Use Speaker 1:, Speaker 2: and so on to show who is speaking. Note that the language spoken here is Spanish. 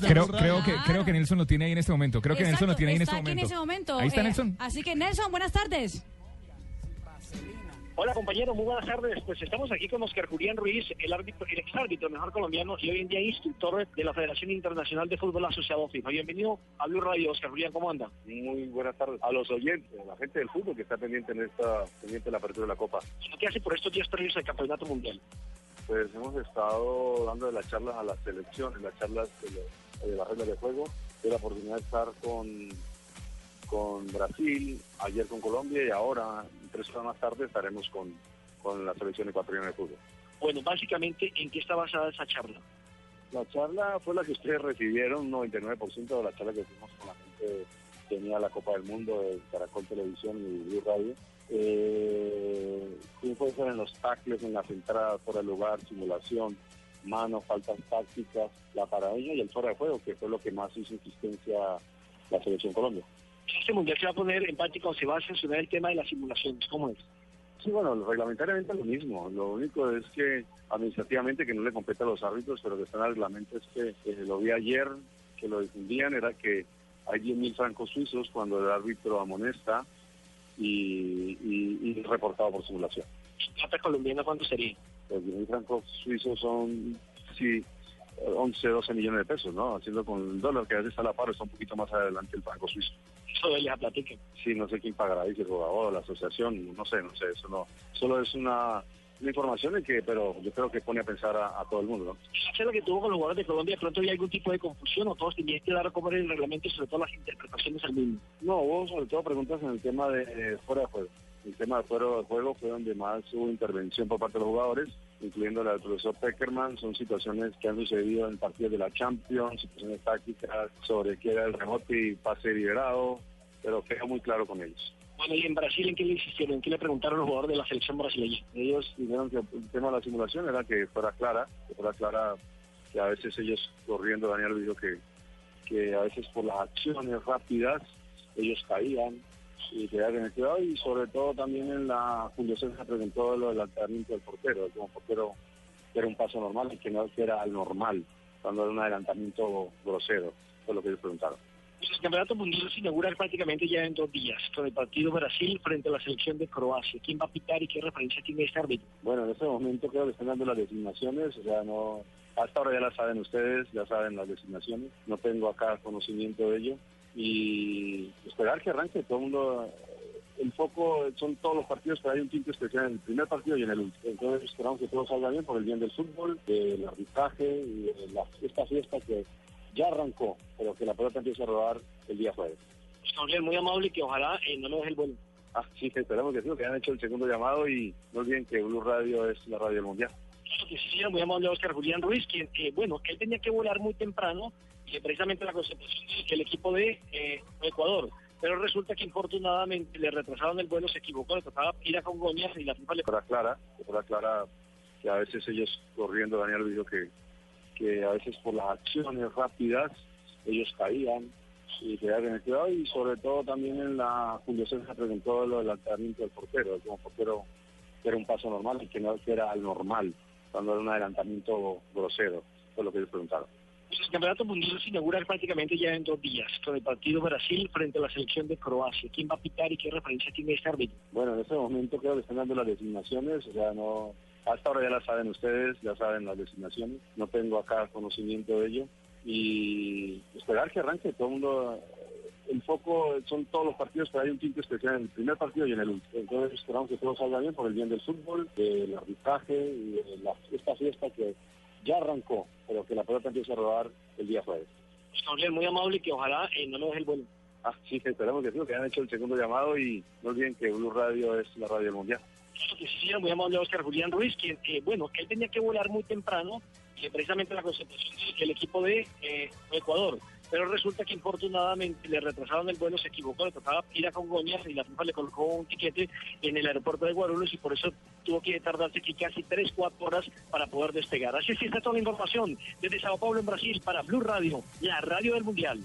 Speaker 1: Creo, creo, que, creo que Nelson lo tiene ahí en este momento. Creo que
Speaker 2: Exacto,
Speaker 1: Nelson lo tiene ahí en este momento.
Speaker 2: en ese momento.
Speaker 1: Ahí está
Speaker 2: Eh,
Speaker 1: Nelson.
Speaker 2: Así que Nelson, buenas tardes.
Speaker 3: Hola compañero, muy buenas tardes. Pues estamos aquí con Oscar Julián Ruiz, el árbitro, el exárbitro mejor colombiano y hoy en día instructor de la Federación Internacional de Fútbol Asociado FIFA. Bienvenido a Blue Radio, Oscar Julián, ¿cómo anda?
Speaker 4: Muy buenas tardes a los oyentes, a la gente del fútbol que está pendiente en esta pendiente de la apertura de la Copa.
Speaker 3: ¿Qué hace por estos días previos al Campeonato Mundial?
Speaker 4: Pues hemos estado dando las charlas a las selecciones, las charlas de, lo- de las reglas de juego. Tuve la oportunidad de estar con, con Brasil, ayer con Colombia y ahora, tres horas más tarde, estaremos con, con la selección ecuatoriana de fútbol.
Speaker 3: Bueno, básicamente, ¿en qué está basada esa charla?
Speaker 4: La charla fue la que ustedes recibieron, 99% de la charla que hicimos con la gente que tenía la Copa del Mundo de Caracol Televisión y Blue Radio. Eh, ser en los tackles, en las entradas fuera de lugar, simulación, mano, faltas tácticas, la paradeña y el fuera de juego, que fue lo que más hizo insistencia la selección Colombia.
Speaker 3: Este Mundial se va a poner en práctica o se va a sancionar el tema de las simulaciones. ¿Cómo es?
Speaker 4: Sí, bueno, reglamentariamente es lo mismo. Lo único es que administrativamente que no le compete a los árbitros, pero que está en el reglamento es que eh, lo vi ayer, que lo difundían, era que hay 10.000 francos suizos cuando el árbitro amonesta y, y, y reportado por simulación.
Speaker 3: ¿Plata colombiana cuánto sería?
Speaker 4: Los 10.000 francos suizos son, sí, 11, 12 millones de pesos, ¿no? Haciendo con el dólar, que a veces está a la par, está un poquito más adelante el franco suizo.
Speaker 3: De la platica.
Speaker 4: Sí, no sé quién pagará si el jugador, la asociación, no sé, no sé, eso no. Solo es una, una información que, pero yo creo que pone a pensar a, a todo el mundo, ¿no?
Speaker 3: Charla que tuvo con los jugadores de Colombia, ¿de pronto había algún tipo de confusión o todos tenían que dar a comer el reglamento y sobre todo las interpretaciones al mismo?
Speaker 4: No, hubo sobre todo preguntas en el tema de eh, fuera de juego. El tema de fuera de juego fue donde más hubo intervención por parte de los jugadores, incluyendo la del profesor Peckerman. Son situaciones que han sucedido en partidos de la Champions, situaciones tácticas sobre qué era el rebote y pase liberado, pero quedó muy claro con ellos.
Speaker 3: Bueno, y en Brasil, ¿en qué le insistieron? ¿En qué le preguntaron los jugadores de la selección brasileña?
Speaker 4: Ellos dijeron que el tema de la simulación era que fuera clara, que fuera clara, que a veces ellos corriendo, Daniel dijo que, que a veces por las acciones rápidas ellos caían y quedaban en el cuidado y sobre todo también en la fundación se preguntó lo del alteramiento del portero, como portero que era un paso normal y que no que era al normal, cuando era un adelantamiento grosero, fue lo que ellos preguntaron.
Speaker 3: El campeonato mundial se inaugura prácticamente ya en dos días, con el partido Brasil frente a la selección de Croacia. ¿Quién va a pitar y qué referencia tiene este árbitro?
Speaker 4: Bueno, en este momento creo que están dando las designaciones, o sea, no, hasta ahora ya las saben ustedes, ya saben las designaciones, no tengo acá conocimiento de ello y esperar que arranque todo el mundo, el foco son todos los partidos, pero hay un tinte especial en el primer partido y en el último. Entonces esperamos que todo salga bien por el bien del fútbol, del arbitraje y de la- esta fiesta que ya arrancó, pero que la pelota empiece a rodar el día jueves.
Speaker 3: Pues, Gabriel, muy amable y que ojalá eh, no nos deje el vuelo.
Speaker 4: Ah, sí, esperamos que sí, que han hecho el segundo llamado y no olviden que Blue Radio es la radio del mundial.
Speaker 3: Claro que sí, muy amable Oscar Julián Ruiz, quien, eh, bueno, él tenía que volar muy temprano, y precisamente la concentración del equipo de eh, Ecuador. Pero resulta que infortunadamente le retrasaron el vuelo, se equivocó, le trataba ir a Congoñas y la FIFA le
Speaker 4: fuera clara, que fuera clara que a veces ellos corriendo, Daniel dijo que, que a veces por las acciones rápidas ellos caían y quedaban en el cuidado y sobre todo también en la fundación se preguntó lo del alteramiento del portero, como portero que era un paso normal y que no que era al normal, cuando era un adelantamiento grosero, fue lo que ellos preguntaron.
Speaker 3: El campeonato mundial se inaugura prácticamente ya en dos días, con el partido Brasil frente a la selección de Croacia. ¿Quién va a pitar y qué referencia tiene este árbitro?
Speaker 4: Bueno, en este momento creo que están dando las designaciones, o sea, no, hasta ahora ya las saben ustedes, ya saben las designaciones, no tengo acá conocimiento de ello y esperar que arranque todo el mundo, el foco son todos los partidos, pero hay un tinte especial en el primer partido y en el último. Entonces esperamos que todo salga bien por el bien del fútbol, del arbitraje y de la- esta fiesta que ya arrancó, pero que la pelota empiece a rodar el día jueves.
Speaker 3: Gabriel, muy amable y que ojalá eh, no nos deje el vuelo.
Speaker 4: Ah, sí, esperamos que sí, que han hecho el segundo llamado y no olviden que Blue Radio es la radio del mundial.
Speaker 3: Claro que sí, muy amable Oscar Julián Ruiz, quien, eh, bueno, él tenía que volar muy temprano, y precisamente la concentración del equipo de eh, Ecuador. Pero resulta que infortunadamente le retrasaron el vuelo, se equivocó, le trataba ir a Congoñas y la FIFA le colocó un tiquete en el aeropuerto de Guarulhos y por eso tuvo que tardarse aquí casi 3, 4 horas para poder despegar. Así es que está toda la información desde Sao Paulo en Brasil para Blue Radio, la radio del Mundial.